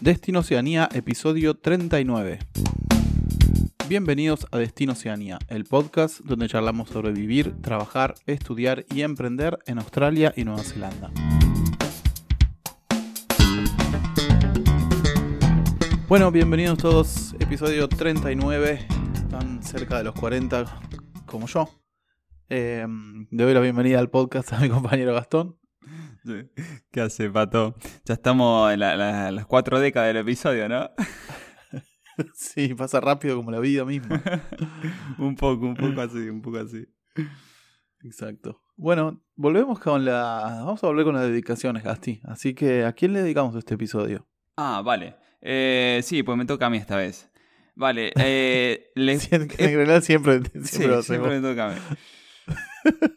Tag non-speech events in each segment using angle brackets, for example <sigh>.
Destino Oceanía, episodio 39. Bienvenidos a Destino Oceanía, el podcast donde charlamos sobre vivir, trabajar, estudiar y emprender en Australia y Nueva Zelanda. Bueno, bienvenidos todos, episodio 39, tan cerca de los 40 como yo. Eh, le doy la bienvenida al podcast a mi compañero Gastón. <laughs> ¿Qué hace, Pato? Ya estamos en las cuatro décadas del episodio, ¿no? <laughs> sí, pasa rápido como la vida misma. <laughs> un poco, un poco así, un poco así. Exacto. Bueno, volvemos con la. Vamos a volver con las dedicaciones, Gasti. Así que, ¿a quién le dedicamos este episodio? Ah, vale. Eh, sí, pues me toca a mí esta vez. Vale. Eh, en general siempre, siempre, siempre me toca a mí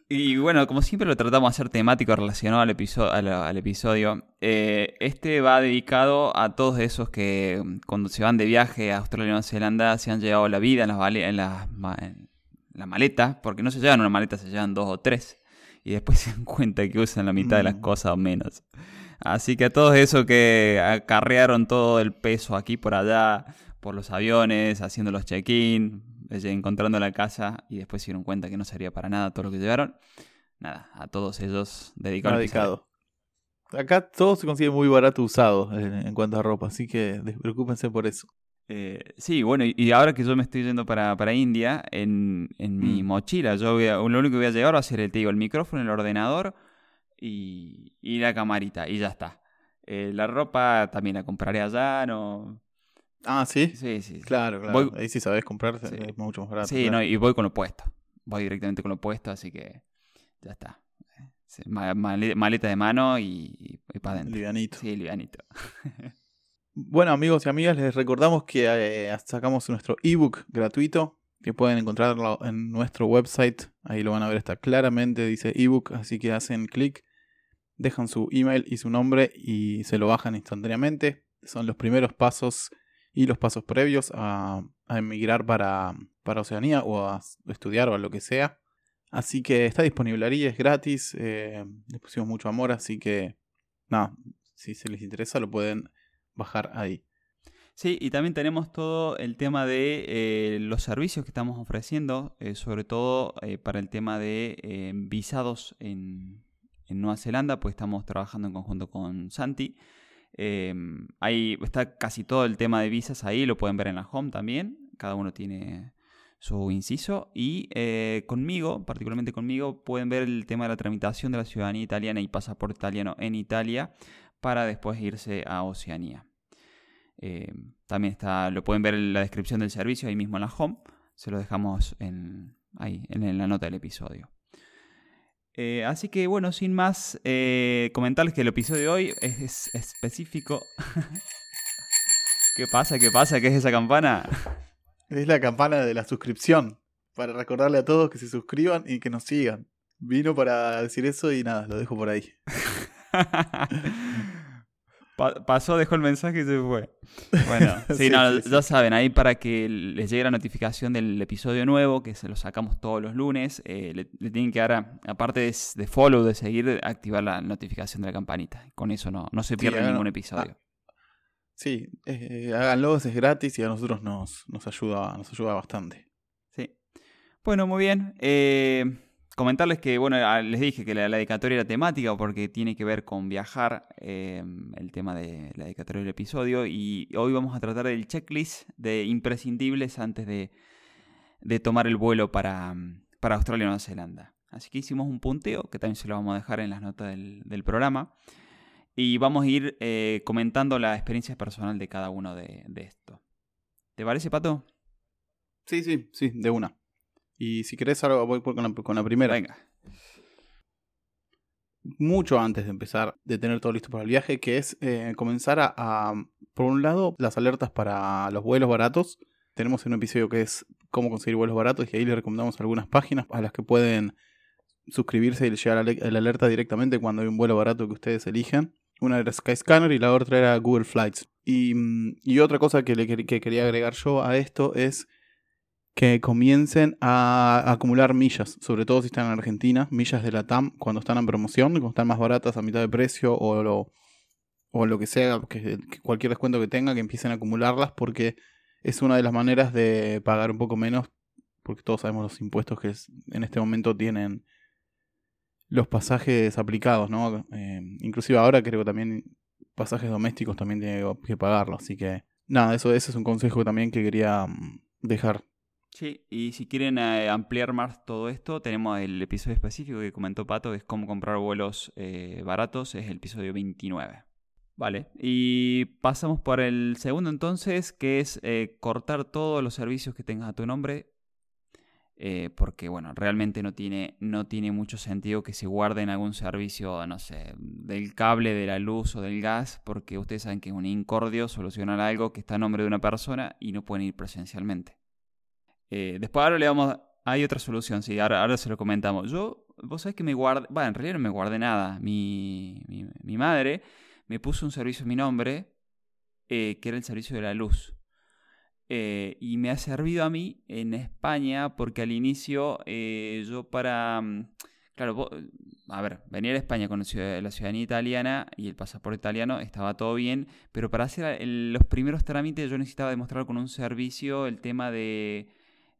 y bueno, como siempre lo tratamos de hacer temático relacionado al, episodio, al, episodio. Eh, este va dedicado a todos esos que mm, cuando se van de viaje a Australia y Nueva Zelanda se han llevado la vida en las, en las, la maleta, porque no se llevan una maleta, se llevan dos o tres. Y después <laughs> se dan cuenta que usan la mitad de las mm. cosas o menos. Así que a todos esos que acarrearon todo el peso aquí por allá, por los aviones, haciendo los check-in, encontrando la casa y después se dieron cuenta que no sería para nada todo lo que llevaron. Nada, a todos ellos dedicados. Dedicado. Acá todo se consigue muy barato usado en, cuanto a ropa, así que despreocúpense por eso. Eh, sí, bueno, y ahora que yo me estoy yendo para, para India, en, en mi mm. mochila, yo lo único que voy a llevar va a ser el, te digo, el micrófono, el ordenador y, y la camarita, y ya está. Eh, la ropa también la compraré allá, no, Ah, ¿sí? Sí, sí. Claro, claro. Ahí sí sabes comprar, es mucho más barato. Sí, no, y voy con lo puesto. Voy directamente con lo puesto, así que ya está. maleta de mano y, para adentro. Livianito. Sí, livianito. <laughs> bueno, amigos y amigas, les recordamos que eh, sacamos nuestro ebook gratuito que pueden encontrarlo en nuestro website. Ahí lo van a ver, está claramente, dice ebook, así que hacen clic, dejan su email y su nombre y se lo bajan instantáneamente. Son los primeros pasos y los pasos previos a, emigrar para, para, Oceanía o a estudiar o a lo que sea. Así que está disponible ahí, es gratis, eh, pusimos mucho amor, así que nada, si se les interesa lo pueden bajar ahí. Sí, y también tenemos todo el tema de eh, los servicios que estamos ofreciendo, eh, sobre todo para el tema de visados en, en Nueva Zelanda, pues estamos trabajando en conjunto con Santi. Em, ahí está casi todo el tema de visas ahí, lo pueden ver en la home también. Cada uno tiene su inciso. Y eh, conmigo, particularmente conmigo, pueden ver el tema de la tramitación de la ciudadanía italiana y pasaporte italiano en Italia para después irse a Oceanía. Em, también está, lo pueden ver en la descripción del servicio ahí mismo en la home. Se lo dejamos ahí, en la nota del episodio. Eh, así que bueno, sin más, eh, comentarles que el episodio de hoy es, específico. <laughs> ¿Qué pasa? ¿Qué pasa? ¿Qué es esa campana? <laughs> Es la campana de la suscripción. Para recordarle a todos que se suscriban y que nos sigan. Vino para decir eso y nada, lo dejo por ahí. <laughs> pasó, dejó el mensaje y se fue. Bueno, <laughs> sí, ya saben, ahí para que les llegue la notificación del episodio nuevo, que se lo sacamos todos los lunes, eh, le, tienen que dar, aparte de, follow, de seguir, activar la notificación de la campanita. Con eso no, no se pierde ningún episodio. Ah, sí, eh, háganlo, es gratis y a nosotros nos, nos, ayuda, nos ayuda bastante. Sí. Bueno, muy bien. Eh, Comentarles que, bueno, ah, les dije que la, dedicatoria era temática porque tiene que ver con viajar, em, el tema de la dedicatoria del episodio, y hoy vamos a tratar del checklist de imprescindibles antes de, tomar el vuelo para, para, Australia y Nueva Zelanda. Así que hicimos un punteo, que también se lo vamos a dejar en las notas del, programa, y vamos a ir eh, comentando la experiencia personal de cada uno de, de esto. ¿Te parece, Pato? Sí, sí, sí, de una. Y si querés, ahora voy con la, con la primera. Venga. Mucho antes de empezar, de tener todo listo para el viaje, que es eh, comenzar a, por un lado, las alertas para los vuelos baratos. Tenemos un episodio que es cómo conseguir vuelos baratos y ahí les recomendamos algunas páginas a las que pueden suscribirse y llegar la alerta directamente cuando hay un vuelo barato que ustedes eligen. Una era Skyscanner y la otra era Google Flights. Y, mm, y otra cosa que, le, que quería agregar yo a esto es que comiencen a acumular millas, sobre todo si están en Argentina, millas de la TAM cuando están en promoción, cuando están más baratas a mitad de precio o, o lo que sea, que, cualquier descuento que tenga, que empiecen a acumularlas porque es una de las maneras de pagar un poco menos, porque todos sabemos los impuestos que en este momento tienen los pasajes aplicados, ¿no? Eh, inclusive ahora creo que también pasajes domésticos también tiene que pagarlo, así que nada, eso, es un consejo también que quería mm, dejar. Sí, y si quieren eh, ampliar más todo esto, tenemos el episodio específico que comentó Pato, que es cómo comprar vuelos eh, baratos, es el episodio 29. Vale, y pasamos por el segundo entonces, que es eh, cortar todos los servicios que tengas a tu nombre, porque bueno, realmente no tiene, no tiene mucho sentido que se guarden algún servicio, no sé, del cable, de la luz o del gas, porque ustedes saben que es un incordio solucionar algo que está a nombre de una persona y no pueden ir presencialmente. Eh, después ahora le vamos... Hay otra solución, sí, ahora, se lo comentamos. Yo, vos sabés que me guardé... Bueno, en realidad no me guardé nada. Mi, mi, madre me puso un servicio a mi nombre, eh, que era el servicio de la luz. Eh, y me ha servido a mí en España porque al inicio yo para... mm, Claro, a ver, venir a España con la ciudad- la ciudadanía italiana y el pasaporte italiano estaba todo bien, pero para hacer los primeros trámites yo necesitaba demostrar con un servicio el tema de,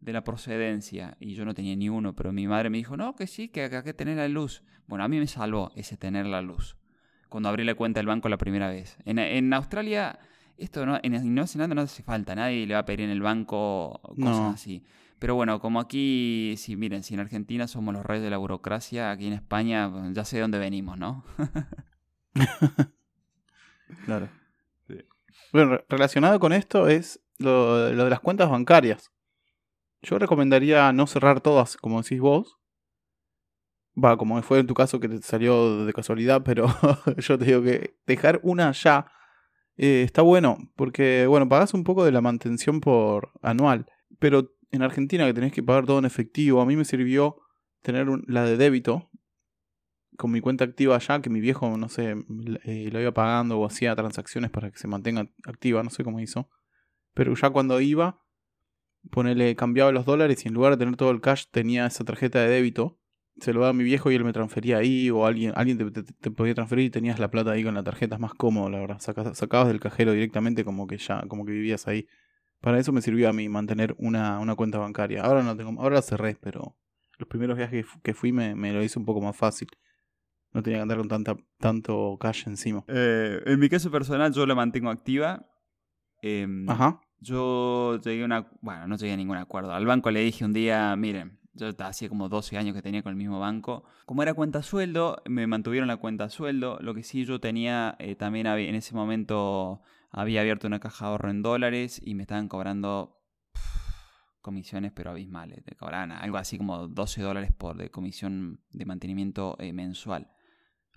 de la procedencia y yo no tenía ni uno, pero mi madre me dijo, no, que sí, que acá hay que tener la luz. Bueno, a mí me salvó ese tener la luz cuando abrí la cuenta del banco la primera vez. En, en Australia, esto no, en Nueva Zelanda no hace falta, nadie le va a pedir en el banco cosas No. así. Pero bueno, como aquí, si miren, si en Argentina somos los reyes de la burocracia, aquí en España ya sé de dónde venimos, ¿no? <laughs> Claro. Sí. Bueno, re- relacionado con esto es lo, lo de las cuentas bancarias. Yo recomendaría no cerrar todas, como decís vos. Va, como fue en tu caso que te salió de casualidad, <laughs> pero yo te digo que dejar una ya eh, está bueno, porque, bueno, pagás un poco de la mantención por anual, pero en Argentina que tenés que pagar todo en efectivo, a mí me sirvió tener la de débito con mi cuenta activa allá, que mi viejo, no sé, eh, lo iba pagando o hacía transacciones para que se mantenga activa, no sé cómo hizo. Pero ya cuando iba, ponele, cambiaba los dólares y en lugar de tener todo el cash tenía esa tarjeta de débito. Se lo daba a mi viejo y él me transfería ahí, o alguien, alguien te, te- te podía transferir y tenías la plata ahí con la tarjeta, es más cómodo, la verdad. Saca- sacabas del cajero directamente como que ya, como que vivías ahí. Para eso me sirvió a mí mantener una, una cuenta bancaria. Ahora no tengo, ahora la cerré, pero los primeros viajes que fui me, me lo hice un poco más fácil. No tenía que andar con tanta, tanto cash encima. Eh, en mi caso personal, yo la mantengo activa. Em, Ajá. Yo llegué a una... Bueno, no llegué a ningún acuerdo. Al banco le dije un día, miren, yo hacía como 12 años que tenía con el mismo banco. Como era cuenta sueldo, me mantuvieron la cuenta sueldo. Lo que sí yo tenía, eh, también había- en ese momento había abierto una caja de ahorro en dólares y me estaban cobrando pff, comisiones pero abismales. Te cobraban algo así como 12 dólares por de comisión de mantenimiento eh, mensual.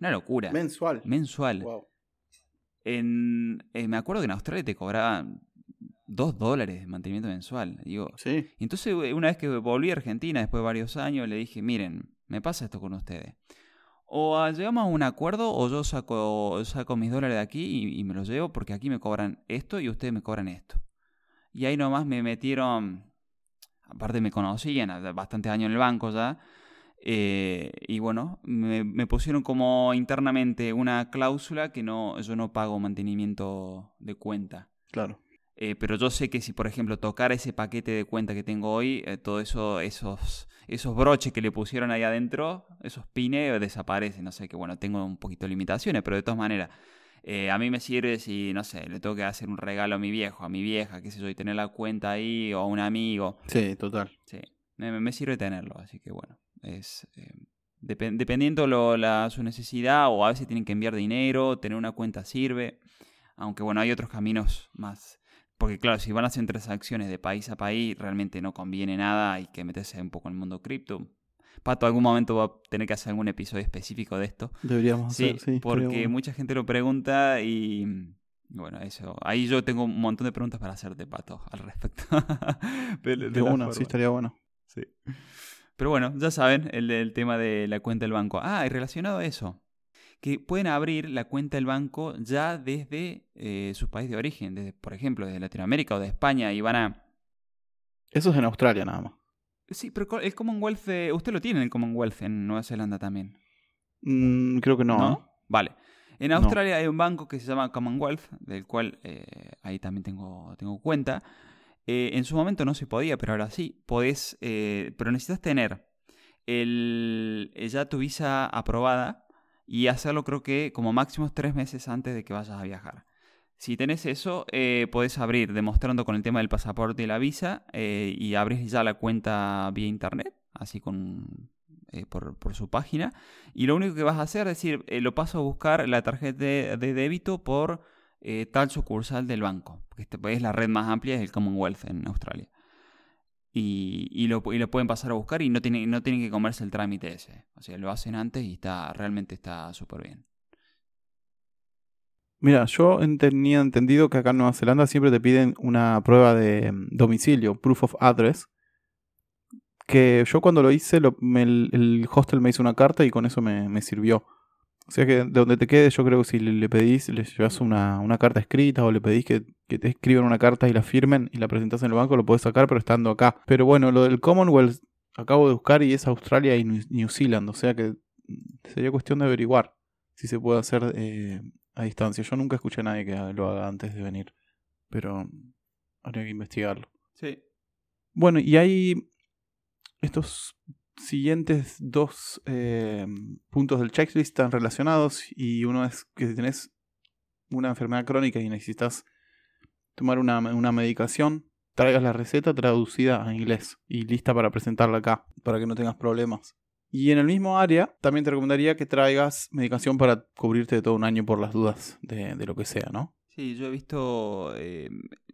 Una locura. Mensual. mensual. Wow. En, eh, me acuerdo que en Australia te cobraban 2 dólares de mantenimiento mensual. Digo, Sí. y entonces eh, una vez que volví a Argentina después de varios años, le dije, miren, me pasa esto con ustedes. O ah, llegamos a un acuerdo o yo saco, saco mis dólares de aquí y, y me los llevo porque aquí me cobran esto y ustedes me cobran esto. Y ahí nomás me metieron, aparte me conocían, bastantes años en el banco ya, eh, y bueno, me, me pusieron como internamente una cláusula que no, yo no pago mantenimiento de cuenta. Claro. Eh, pero yo sé que si, por ejemplo, tocara ese paquete de cuenta que tengo hoy, eh, todo eso, esos, esos broches que le pusieron ahí adentro, esos pines, desaparecen. No sé, que bueno, tengo un poquito de limitaciones, pero de todas maneras, eh, a mí me sirve si, no sé, le tengo que hacer un regalo a mi viejo, a mi vieja, qué sé yo, y tener la cuenta ahí, o a un amigo. Sí, total. Sí, me, me sirve tenerlo, así que bueno, es... eh, depen- dependiendo lo, la, su necesidad, o a veces tienen que enviar dinero, tener una cuenta sirve. Aunque bueno, hay otros caminos más. Porque claro, si van a hacer transacciones de país a país, realmente no conviene nada, hay que meterse un poco en el mundo cripto. Pato, algún momento va a tener que hacer algún episodio específico de esto. Deberíamos Sí, hacer, sí. porque mucha gente lo pregunta y bueno, eso. Ahí yo tengo un montón de preguntas para hacerte, Pato, al respecto. <laughs> de, de De una, sí, estaría bueno. Sí. Pero bueno, ya saben, el del tema de la cuenta del banco. Ah, y relacionado a eso, que pueden abrir la cuenta del banco ya desde eh, su país de origen, desde, por ejemplo, desde Latinoamérica o de España, y van a... Eso es en Australia nada más. Sí, pero el Commonwealth, usted lo tiene el Commonwealth en Nueva Zelanda también. Mm, creo que no. ¿eh? Vale. En Australia hay un banco que se llama Commonwealth, del cual eh, ahí también tengo, tengo cuenta. Eh, en su momento no se podía, pero ahora sí. Podés, eh, pero necesitas tener el, ya tu visa aprobada y hacerlo creo que como máximo tres meses antes de que vayas a viajar. Si tenés eso, podés abrir demostrando con el tema del pasaporte y la visa y abrís ya la cuenta vía internet, así con eh, por, su página. Y lo único que vas a hacer es decir, eh, lo paso a buscar la tarjeta de, débito por eh, tal sucursal del banco. Este es la red más amplia, es el Commonwealth en Australia. Y, lo, pueden pasar a buscar y no tienen, no tienen que comerse el trámite ese. O sea, lo hacen antes y está realmente está súper bien. Mira, yo tenía entendido que acá en Nueva Zelanda siempre te piden una prueba de mm, domicilio, proof of address, que yo cuando lo hice, el, hostel me hizo una carta y con eso me, sirvió. O sea que de donde te quedes, yo creo que si le, pedís, le llevas una, carta escrita o le pedís que, te escriban una carta y la firmen y la presentas en el banco, lo puedes sacar, pero estando acá. Pero bueno, lo del Commonwealth acabo de buscar y es Australia y New Zealand. O sea que sería cuestión de averiguar si se puede hacer eh, a distancia. Yo nunca escuché a nadie que lo haga antes de venir, pero habría que investigarlo. Sí. Bueno, y hay estos siguientes dos eh, puntos del checklist están relacionados y uno es que si tenés una enfermedad crónica y necesitas tomar una, medicación, traigas la receta traducida a inglés y lista para presentarla acá, para que no tengas problemas. Y en el mismo área, también te recomendaría que traigas medicación para cubrirte de todo un año por las dudas de, lo que sea, ¿no? Sí, yo he visto, eh,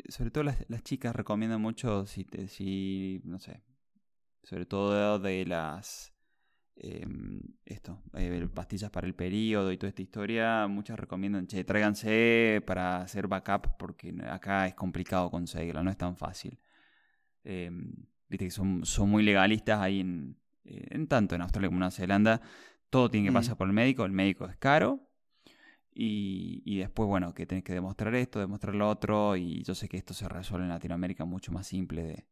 sobre todo las, chicas recomiendan mucho si, si, no sé, sobre todo de las em, esto, eh, pastillas para el periodo y toda esta historia, muchas recomiendan, che, tráiganse para hacer backup porque acá es complicado conseguirla, no es tan fácil. Em, viste que son, son muy legalistas ahí en, eh, en tanto en Australia como en Nueva Zelanda, todo tiene que mm. pasar por el médico, el médico es caro. Y, y, después, bueno, que tenés que demostrar esto, demostrar lo otro, y yo sé que esto se resuelve en Latinoamérica mucho más simple de,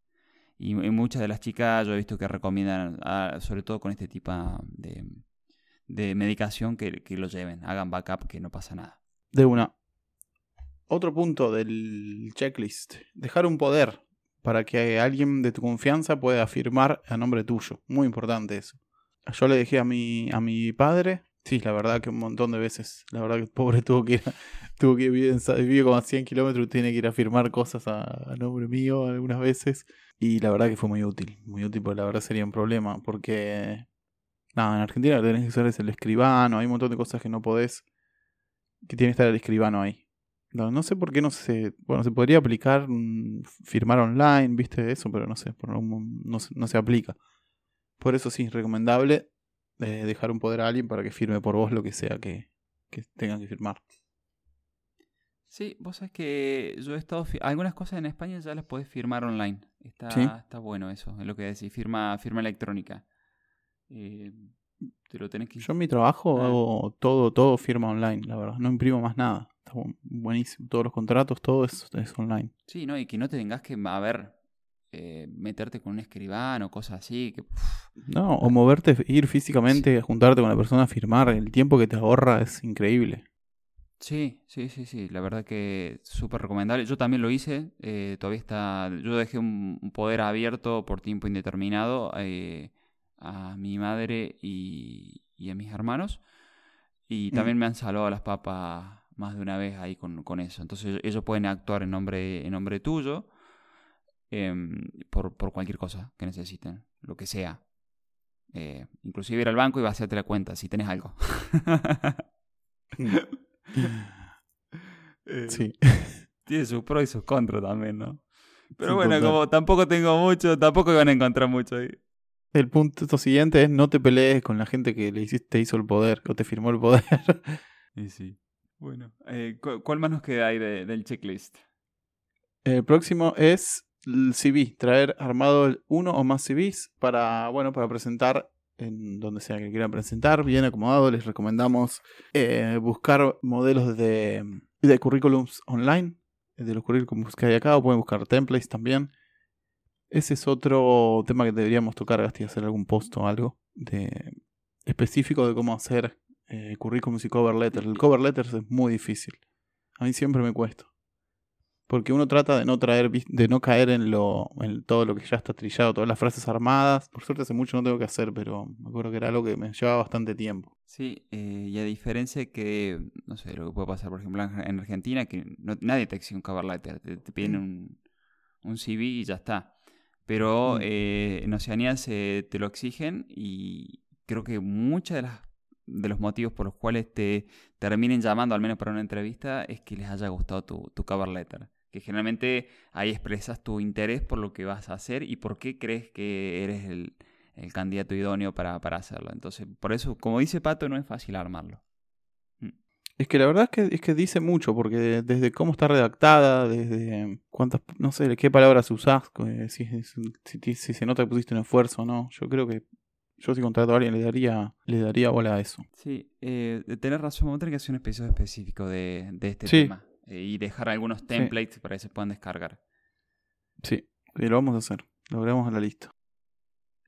y, muchas de las chicas yo he visto que recomiendan, sobre todo con este tipo de, de medicación, que, que, lo lleven, hagan backup, que no pasa nada. De una. Otro punto del checklist. Dejar un poder para que alguien de tu confianza pueda firmar a nombre tuyo. Muy importante eso. Yo le dejé a mi, a mi padre. Sí, la verdad que un montón de veces. La verdad que el pobre tuvo que ir, <laughs> tuvo que vivir, como a 100 kilómetros tiene que ir a firmar cosas a nombre mío algunas veces. Y la verdad que fue muy útil, muy útil porque la verdad sería un problema, porque nada, en Argentina tenés que hacer es el escribano, hay un montón de cosas que no podés, que tiene que estar el escribano ahí. No, no sé por qué no se, bueno, se podría aplicar, mm, firmar online, viste eso, pero no sé, por no, no, se aplica. Por eso sí, es recomendable eh, dejar un poder a alguien para que firme por vos lo que sea que, que tengan que firmar. Sí, vos sabés que yo he estado. Algunas cosas en España ya las podés firmar online. Está, está bueno eso, es lo que decís. Firma, firma electrónica. Eh, te lo tenés que. Yo en mi trabajo ah. hago todo, todo firma online, la verdad. No imprimo más nada. Está buenísimo. Todos los contratos, todo es, es online. Sí, ¿no? Y que no te tengas que, a ver, eh, meterte con un escribano, cosas así. Que, no, o moverte, ir físicamente, juntarte con la persona a firmar. El tiempo que te ahorra es increíble. Sí, sí, sí, sí, la verdad que súper recomendable. Yo también lo hice, eh, todavía está, yo dejé un, poder abierto por tiempo indeterminado eh, a mi madre y, a mis hermanos y también me han salvado las papas más de una vez ahí con, eso. Entonces ellos pueden actuar en nombre, en nombre tuyo em, por, por, cualquier cosa que necesiten, lo que sea. Eh, inclusive ir al banco y va a hacerte la cuenta si tenés algo. <laughs> <laughs> Eh, sí. <laughs> Tiene sus pros y sus contras también, ¿no? Pero bueno, como tampoco tengo mucho, tampoco van a encontrar mucho ahí. El punto siguiente es no te pelees con la gente que le hiciste, te hizo el poder o te firmó el poder. <laughs> Y sí. Bueno, eh, ¿cuál más nos queda ahí del checklist? El próximo es el CV, traer armado uno o más CVs para, bueno, para presentar en donde sea que quieran presentar, bien acomodado. Les recomendamos eh, buscar modelos de, de currículums online, de los currículums que hay acá, o pueden buscar templates también. Ese es otro tema que deberíamos tocar, y hacer algún post o algo de, específico de cómo hacer eh, currículums y cover letters. El cover letters es muy difícil. A mí siempre me cuesta. Porque uno trata de no traer, de no caer en lo, en todo lo que ya está trillado, todas las frases armadas. Por suerte hace mucho no tengo que hacer, pero me acuerdo que era algo que me llevaba bastante tiempo. Sí, eh, y a diferencia que, no sé, lo que puede pasar, por ejemplo, en Argentina, que nadie te exige un cover letter, te, piden mm. un, un, CV y ya está. Pero mm. eh, en Oceanía se, te lo exigen y creo que muchas de las de los motivos por los cuales te terminen llamando, al menos para una entrevista, es que les haya gustado tu, tu cover letter que generalmente ahí expresas tu interés por lo que vas a hacer y por qué crees que eres el, candidato idóneo para, hacerlo. Entonces, por eso, como dice Pato, no es fácil armarlo. Mm. Es que la verdad es que, es que dice mucho, porque desde cómo está redactada, desde cuántas, no sé, qué palabras usás, si, si, si, se nota que pusiste un esfuerzo o no. Yo creo que yo si contrato a alguien le daría, le daría bola a eso. Sí, eh, tener razón, vamos a tener que hacer un episodio específico de, de este tema. Eh, y dejar algunos templates para que se puedan descargar. Sí, lo vamos a hacer. Lo agregamos a la lista.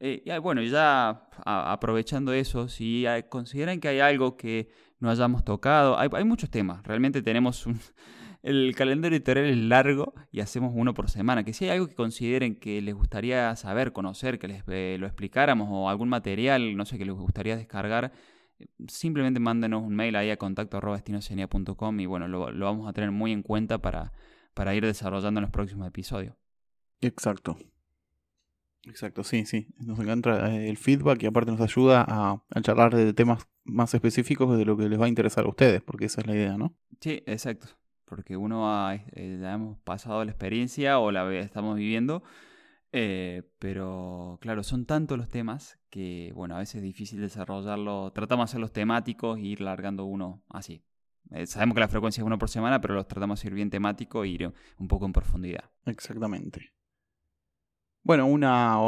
Eh, y bueno, ya aprovechando eso, si consideran que hay algo que no hayamos tocado, hay, muchos temas. Realmente tenemos un. <laughs> El calendario editorial es largo y hacemos uno por semana. Que si hay algo que consideren que les gustaría saber, conocer, que les eh, lo explicáramos o algún material, no sé, que les gustaría descargar, simplemente mándenos un mail ahí a contacto y bueno, lo, vamos a tener muy en cuenta para, para ir desarrollando en los próximos episodios. Exacto. Exacto, sí, sí. Nos encanta eh, el feedback y aparte nos ayuda a, charlar de temas más específicos de lo que les va a interesar a ustedes, porque esa es la idea, ¿no? Sí, exacto. Porque uno ha, eh, ya hemos pasado la experiencia o la estamos viviendo eh, pero claro, son tantos los temas que, bueno, a veces es difícil desarrollarlo. Tratamos de hacerlos temáticos e ir largando uno así. Eh, sabemos que la frecuencia es uno por semana, pero los tratamos de ir bien temático e ir un poco en profundidad. Exactamente. Bueno, una,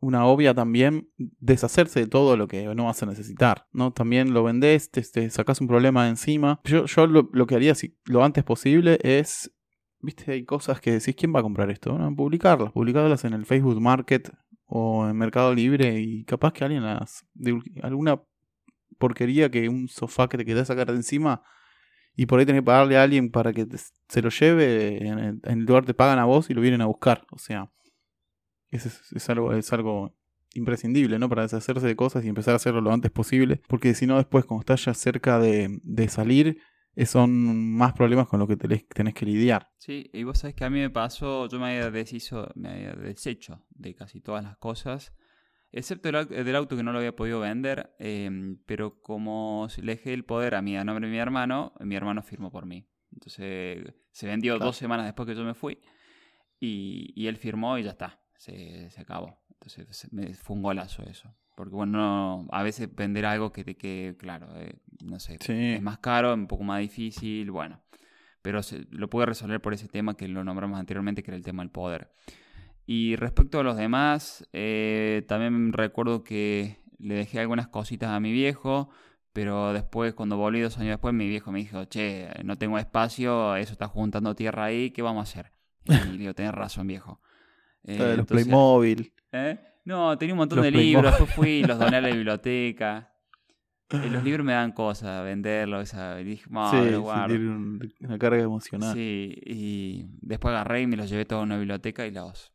una obvia también, deshacerse de todo lo que no vas a necesitar, ¿no? También lo vendés, te, sacas un problema de encima. Yo, yo lo, que haría si, lo antes posible es viste, hay cosas que decís, ¿quién va a comprar esto? Bueno, publicarlas, publicarlas en el Facebook Market o en Mercado Libre y capaz que alguien las... De, alguna porquería que un sofá que te querés sacar de encima y por ahí tenés que pagarle a alguien para que se lo lleve, en el, lugar te pagan a vos y lo vienen a buscar. O sea, es, es, algo, es algo imprescindible, ¿no? Para deshacerse de cosas y empezar a hacerlo lo antes posible. Porque si no, después, cuando estás ya cerca de, de salir, son más problemas con los que tenés que lidiar. Sí, y vos sabés que a mí me pasó, yo me había, deshizo, me había deshecho de casi todas las cosas, excepto del, auto que no lo había podido vender, em, pero como le dejé el poder a mi a nombre de mi hermano, mi hermano firmó por mí. Entonces se vendió dos semanas después que yo me fui y, él firmó y ya está, se, se acabó. Entonces me, fue un golazo eso. Porque bueno, a veces vender algo que te quede, claro, eh, no sé, es más caro, un poco más difícil, bueno. Pero se, lo pude resolver por ese tema que lo nombramos anteriormente, que era el tema del poder. Y respecto a los demás, eh, también recuerdo que le dejé algunas cositas a mi viejo, pero después, cuando volví dos años después, mi viejo me dijo, che, no tengo espacio, eso está juntando tierra ahí, ¿qué vamos a hacer? Y digo, tenés razón, viejo. Eh, los Playmobil. ¿eh? No, tenía un montón de libros, después fui y los doné a la <laughs> biblioteca. Y los libros me dan cosas, venderlos, esa, y dije, sí, una carga emocional. Sí, y después agarré y me los llevé todos a una biblioteca y los,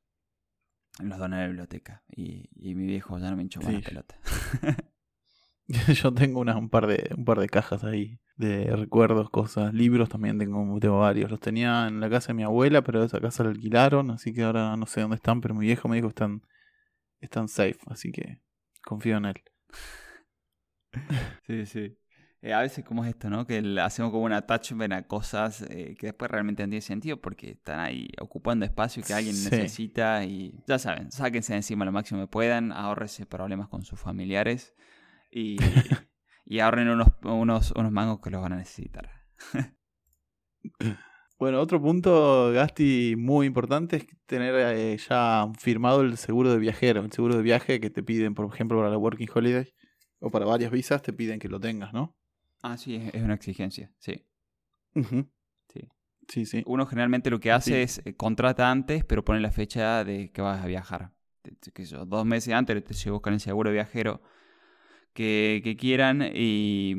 los doné a la biblioteca. Y, y mi viejo ya no me hinchó más la pelota. <laughs> <laughs> Yo tengo una, un, par de, un par de cajas ahí de recuerdos, cosas, libros también tengo, tengo varios. Los tenía en la casa de mi abuela, pero esa casa la alquilaron, así que ahora no sé dónde están, pero mi viejo me dijo que están están safe, así que confío en él. <laughs> Sí, sí. Eh, a veces como es esto, ¿no? Que hacemos como un attachment a cosas eh, que después realmente no tienen sentido porque están ahí ocupando espacio que alguien necesita y ya saben, sáquense encima lo máximo que puedan, ahorrense problemas con sus familiares y, <laughs> y ahorren unos, unos, unos mangos que los van a necesitar. <laughs> Bueno, otro punto, Gasti, muy importante es tener eh, ya firmado el seguro de viajero, el seguro de viaje que te piden, por ejemplo, para la Working Holiday o para varias visas, te piden que lo tengas, ¿no? Ah, sí, es una exigencia, sí. Sí. Sí, sí. Uno generalmente lo que hace es eh, contrata antes, pero pone la fecha de que vas a viajar. Que dos meses antes te buscan el seguro de viajero que, quieran y,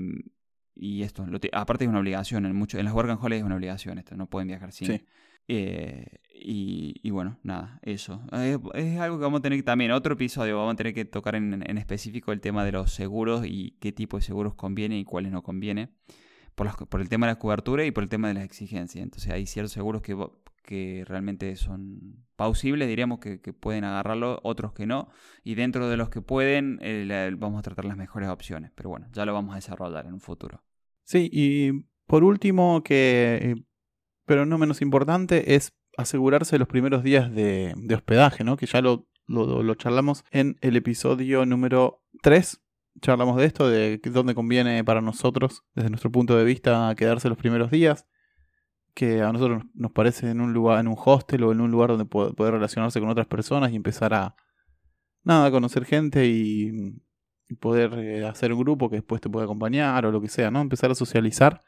y esto, aparte es una obligación, en, mucho, en las work and holidays es una obligación esto, no pueden viajar sin. Eh, y, bueno, nada, eso. Es, algo que vamos a tener también, otro episodio, vamos a tener que tocar en, en, específico el tema de los seguros y qué tipo de seguros conviene y cuáles no conviene. Por, por el tema de la cobertura y por el tema de las exigencias. Entonces hay ciertos seguros que, que realmente son pausibles, diríamos que, pueden agarrarlo, otros que no. Y dentro de los que pueden, eh, vamos a tratar las mejores opciones. Pero bueno, ya lo vamos a desarrollar en un futuro. Sí, y por último, que, eh, pero no menos importante, es asegurarse los primeros días de, hospedaje, ¿no? Que ya lo, lo, charlamos en el episodio número 3. Charlamos de esto, de dónde conviene para nosotros, desde nuestro punto de vista, quedarse los primeros días que a nosotros nos parece en un lugar, en un hostel o en un lugar donde poder relacionarse con otras personas y empezar a nada, conocer gente y, poder eh, hacer un grupo que después te pueda acompañar o lo que sea, ¿no? Empezar a socializar.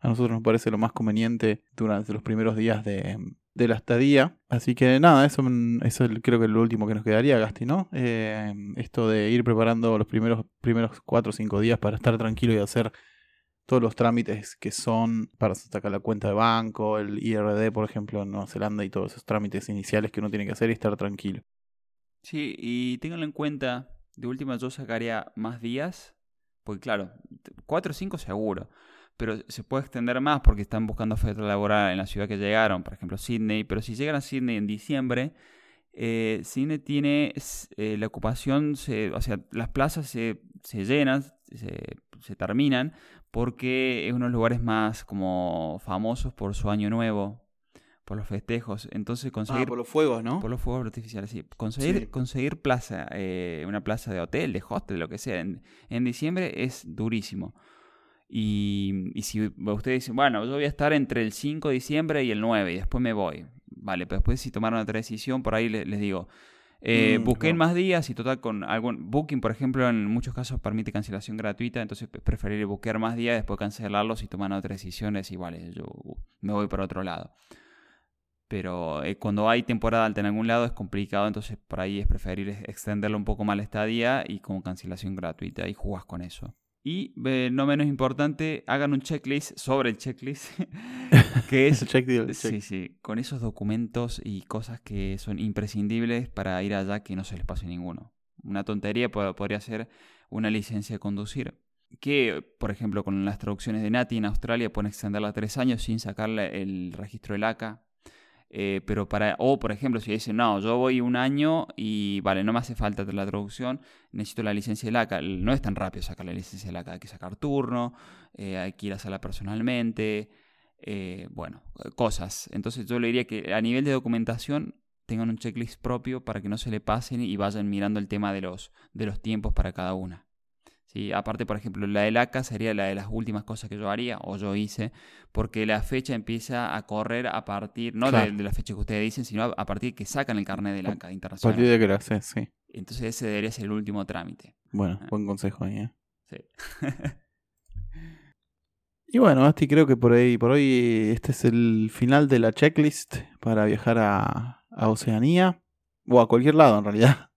A nosotros nos parece lo más conveniente durante los primeros días de, la estadía. Así que nada, eso, eso creo que es lo último que nos quedaría, Gasti, ¿no? Eh, esto de ir preparando los primeros, primeros cuatro o cinco días para estar tranquilo y hacer todos los trámites que son para sacar la cuenta de banco, el IRD, por ejemplo, en Nueva Zelanda y todos esos trámites iniciales que uno tiene que hacer y estar tranquilo. Sí, y ténganlo en cuenta, de última yo sacaría más días, porque claro, 4 o 5 seguro, pero se puede extender más porque están buscando oferta laboral en la ciudad que llegaron, por ejemplo Sydney, pero si llegan a Sydney en diciembre, eh, Sydney tiene eh, la ocupación, se, o sea, las plazas se, se llenan, se, se terminan porque es uno de los lugares más como famosos por su año nuevo, por los festejos. Entonces conseguir... Ah, por los fuegos, ¿no? Por los fuegos artificiales, sí. Conseguir, conseguir plaza, eh, una plaza de hotel, de hostel, lo que sea, en, diciembre es durísimo. Y, y, si ustedes dicen, bueno, yo voy a estar entre el 5 de diciembre y el 9 y después me voy. Vale, pero después si tomaron otra decisión, por ahí les digo, eh, mm, busquen más días y total con algún booking, por ejemplo, en muchos casos permite cancelación gratuita, entonces preferir buscar más días, después cancelarlos y tomar otras decisiones y vale, yo me voy por otro lado. Pero eh, cuando hay temporada alta en algún lado es complicado, entonces por ahí es preferir extenderlo un poco más la estadía y con cancelación gratuita y jugás con eso. Y eh, no menos importante, hagan un checklist sobre el checklist, <laughs> que es sí, sí, con esos documentos y cosas que son imprescindibles para ir allá que no se les pase ninguno. Una tontería podría ser una licencia de conducir, que por ejemplo con las traducciones de Nati en Australia pueden extenderla a tres años sin sacarle el registro del ACA eh, pero para, o por ejemplo, si dicen, no, yo voy un año y vale, no me hace falta la traducción, necesito la licencia del ACA. No es tan rápido sacar la licencia del ACA, hay que sacar turno, eh, hay que ir a hacerla personalmente, eh, bueno, cosas. Entonces yo le diría que a nivel de documentación tengan un checklist propio para que no se le pasen y vayan mirando el tema de los, de los tiempos para cada una. Aparte, por ejemplo, la del ACA sería la de las últimas cosas que yo haría o yo hice, porque la fecha empieza a correr a partir, no de, la fecha que ustedes dicen, sino a, partir de que sacan el carnet del ACA internacional. A partir de que lo haces, sí. Entonces ese debería ser el último trámite. Bueno, ah. buen consejo ahí, ¿eh? Sí. <laughs> y bueno, Basti, creo que por ahí, por hoy este es el final de la checklist para viajar a, a Oceanía, o a cualquier lado en realidad.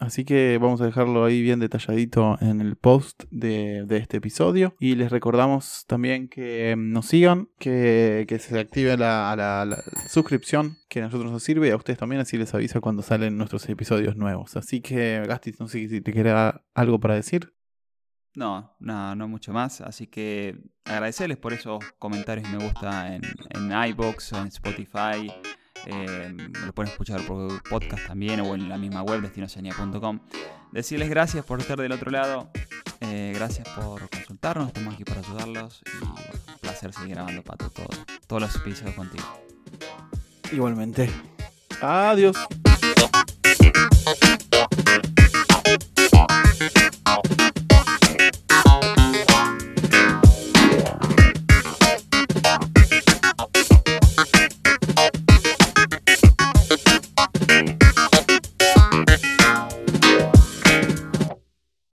Así que vamos a dejarlo ahí bien detalladito en el post de, este episodio. Y les recordamos también que nos sigan, que, se active la, suscripción que a nosotros nos sirve y a ustedes también, así les avisa cuando salen nuestros episodios nuevos. Así que, Gastis, no sé si te queda algo para decir. No, no, no mucho más. Así que agradecerles por esos comentarios me gusta en, en iBox, en Spotify eh, lo pueden escuchar por podcast también o en la misma web destinoceanía.com. Decirles gracias por estar del otro lado. Eh, gracias por consultarnos. Estamos aquí para ayudarlos. Y un placer seguir grabando Pato todo, todos los episodios contigo. Igualmente. Adiós.